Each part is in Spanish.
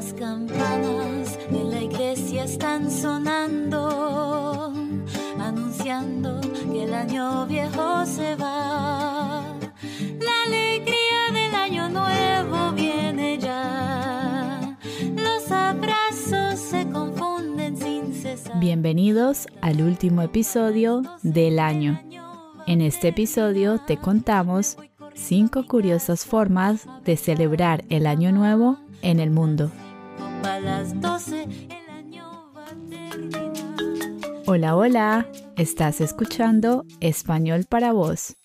Las campanas de la iglesia están sonando, anunciando que el año viejo se va. La alegría del año nuevo viene ya. Los abrazos se confunden sin cesar. Bienvenidos al último episodio del año. En este episodio te contamos cinco curiosas formas de celebrar el año nuevo en el mundo. A las 12 el año va a terminar. Hola, hola, estás escuchando Español para vos,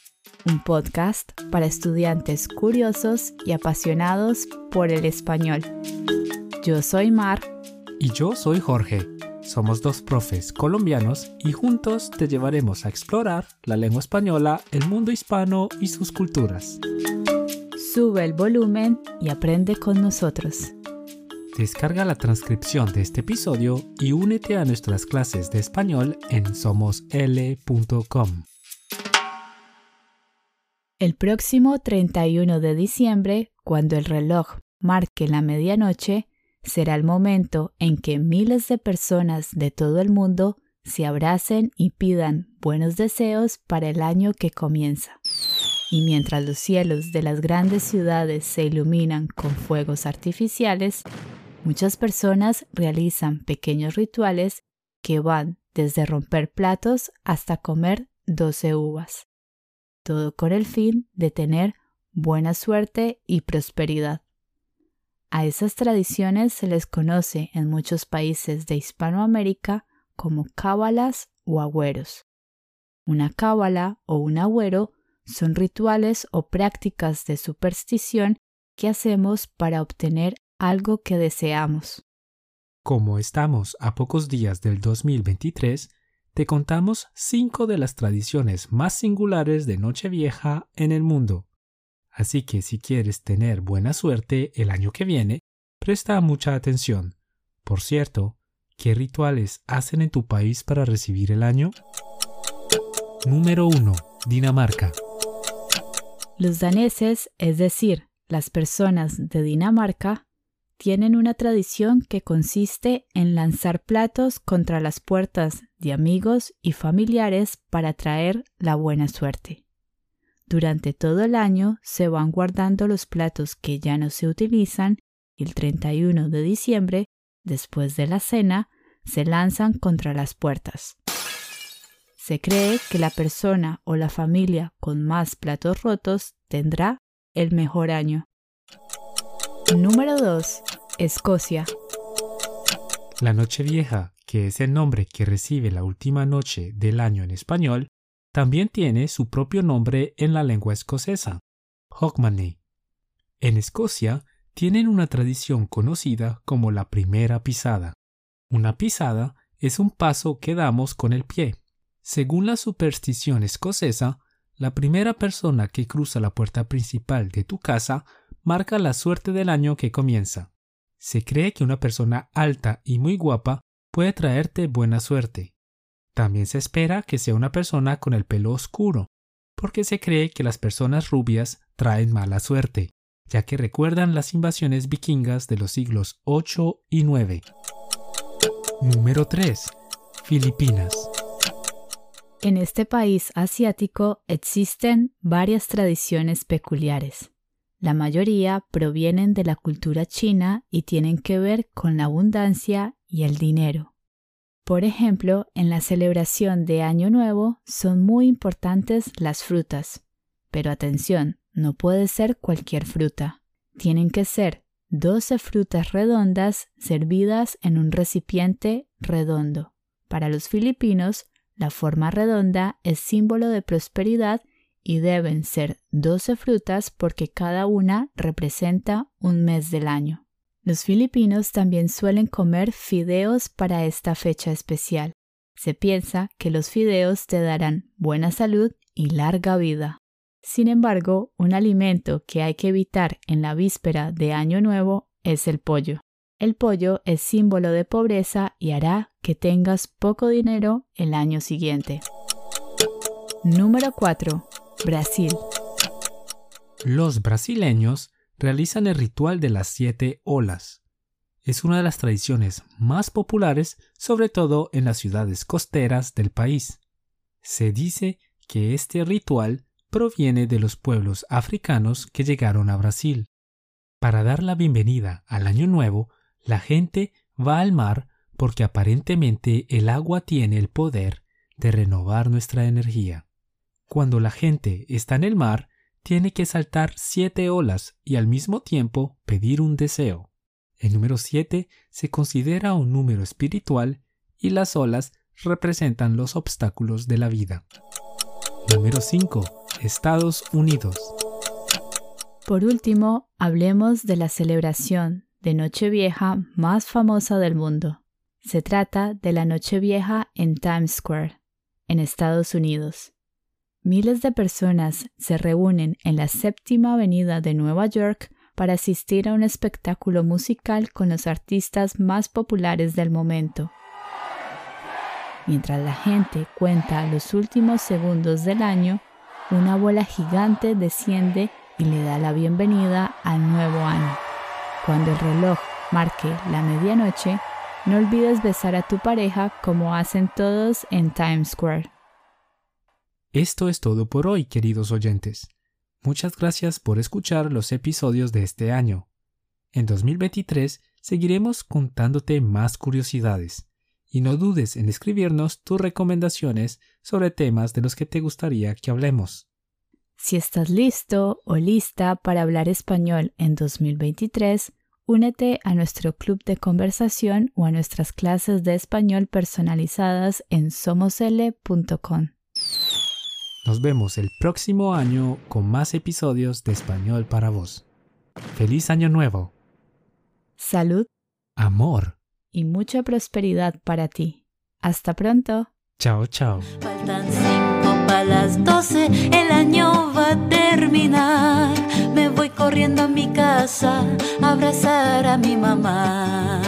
un podcast para estudiantes curiosos y apasionados por el español. Yo soy Mar Y yo soy Jorge. Somos dos profes colombianos y juntos te llevaremos a explorar la lengua española, el mundo hispano y sus culturas. Sube el volumen y aprende con nosotros. Descarga la transcripción de este episodio y únete a nuestras clases de español en somosl.com. El próximo 31 de diciembre, cuando el reloj marque la medianoche, será el momento en que miles de personas de todo el mundo se abracen y pidan buenos deseos para el año que comienza. Y mientras los cielos de las grandes ciudades se iluminan con fuegos artificiales, muchas personas realizan pequeños rituales que van desde romper platos hasta comer 12 uvas. Todo con el fin de tener buena suerte y prosperidad. A esas tradiciones se les conoce en muchos países de Hispanoamérica como cábalas o agüeros. Una cábala o un agüero son rituales o prácticas de superstición que hacemos para obtener algo que deseamos. Como estamos a pocos días del 2023, te contamos cinco de las tradiciones más singulares de Nochevieja en el mundo. Así que si quieres tener buena suerte el año que viene, presta mucha atención. Por cierto, ¿qué rituales hacen en tu país para recibir el año? Número 1. Dinamarca. Los daneses, es decir, las personas de Dinamarca, tienen una tradición que consiste en lanzar platos contra las puertas de amigos y familiares para traer la buena suerte. Durante todo el año se van guardando los platos que ya no se utilizan y el 31 de diciembre, después de la cena, se lanzan contra las puertas. Se cree que la persona o la familia con más platos rotos tendrá el mejor año. Número 2. Escocia. La Nochevieja, que es el nombre que recibe la última noche del año en español, también tiene su propio nombre en la lengua escocesa, Hogmanay. En Escocia tienen una tradición conocida como la primera pisada. Una pisada es un paso que damos con el pie. Según la superstición escocesa, la primera persona que cruza la puerta principal de tu casa marca la suerte del año que comienza. Se cree que una persona alta y muy guapa puede traerte buena suerte. También se espera que sea una persona con el pelo oscuro, porque se cree que las personas rubias traen mala suerte, ya que recuerdan las invasiones vikingas de los siglos 8 y 9. Número 3. Filipinas. En este país asiático existen varias tradiciones peculiares. La mayoría provienen de la cultura china y tienen que ver con la abundancia y el dinero. Por ejemplo, en la celebración de Año Nuevo son muy importantes las frutas. Pero atención, no puede ser cualquier fruta. Tienen que ser 12 frutas redondas servidas en un recipiente redondo. Para los filipinos, la forma redonda es símbolo de prosperidad y deben ser 12 frutas porque cada una representa un mes del año. Los filipinos también suelen comer fideos para esta fecha especial. Se piensa que los fideos te darán buena salud y larga vida. Sin embargo, un alimento que hay que evitar en la víspera de Año Nuevo es el pollo. El pollo es símbolo de pobreza y hará que tengas poco dinero el año siguiente. Número 4. Brasil. Los brasileños realizan el ritual de las siete olas. es una de las tradiciones más populares, sobre todo en las ciudades costeras del país. Se dice que este ritual proviene de los pueblos africanos que llegaron a Brasil. Para dar la bienvenida al año nuevo, la gente va al mar porque aparentemente el agua tiene el poder de renovar nuestra energía. Cuando la gente está en el mar, tiene que saltar siete olas y al mismo tiempo pedir un deseo. El número siete se considera un número espiritual y las olas representan los obstáculos de la vida. Número 5. Estados Unidos. Por último, hablemos de la celebración de Nochevieja más famosa del mundo. Se trata de la Nochevieja en Times Square, en Estados Unidos. Miles de personas se reúnen en la séptima avenida de Nueva York para asistir a un espectáculo musical con los artistas más populares del momento. Mientras la gente cuenta los últimos segundos del año, una bola gigante desciende y le da la bienvenida al nuevo año. Cuando el reloj marque la medianoche, no olvides besar a tu pareja como hacen todos en Times Square. Esto es todo por hoy, queridos oyentes. Muchas gracias por escuchar los episodios de este año. En 2023 seguiremos contándote más curiosidades y no dudes en escribirnos tus recomendaciones sobre temas de los que te gustaría que hablemos. Si estás listo o lista para hablar español en 2023, únete a nuestro club de conversación o a nuestras clases de español personalizadas en somosl.com. Nos vemos el próximo año con más episodios de Español para vos. ¡Feliz año nuevo! Salud, Amor. y mucha prosperidad para ti. Hasta pronto. Chao, chao. Faltan cinco para las doce, el año va a terminar. Me voy corriendo a mi casa a abrazar a mi mamá.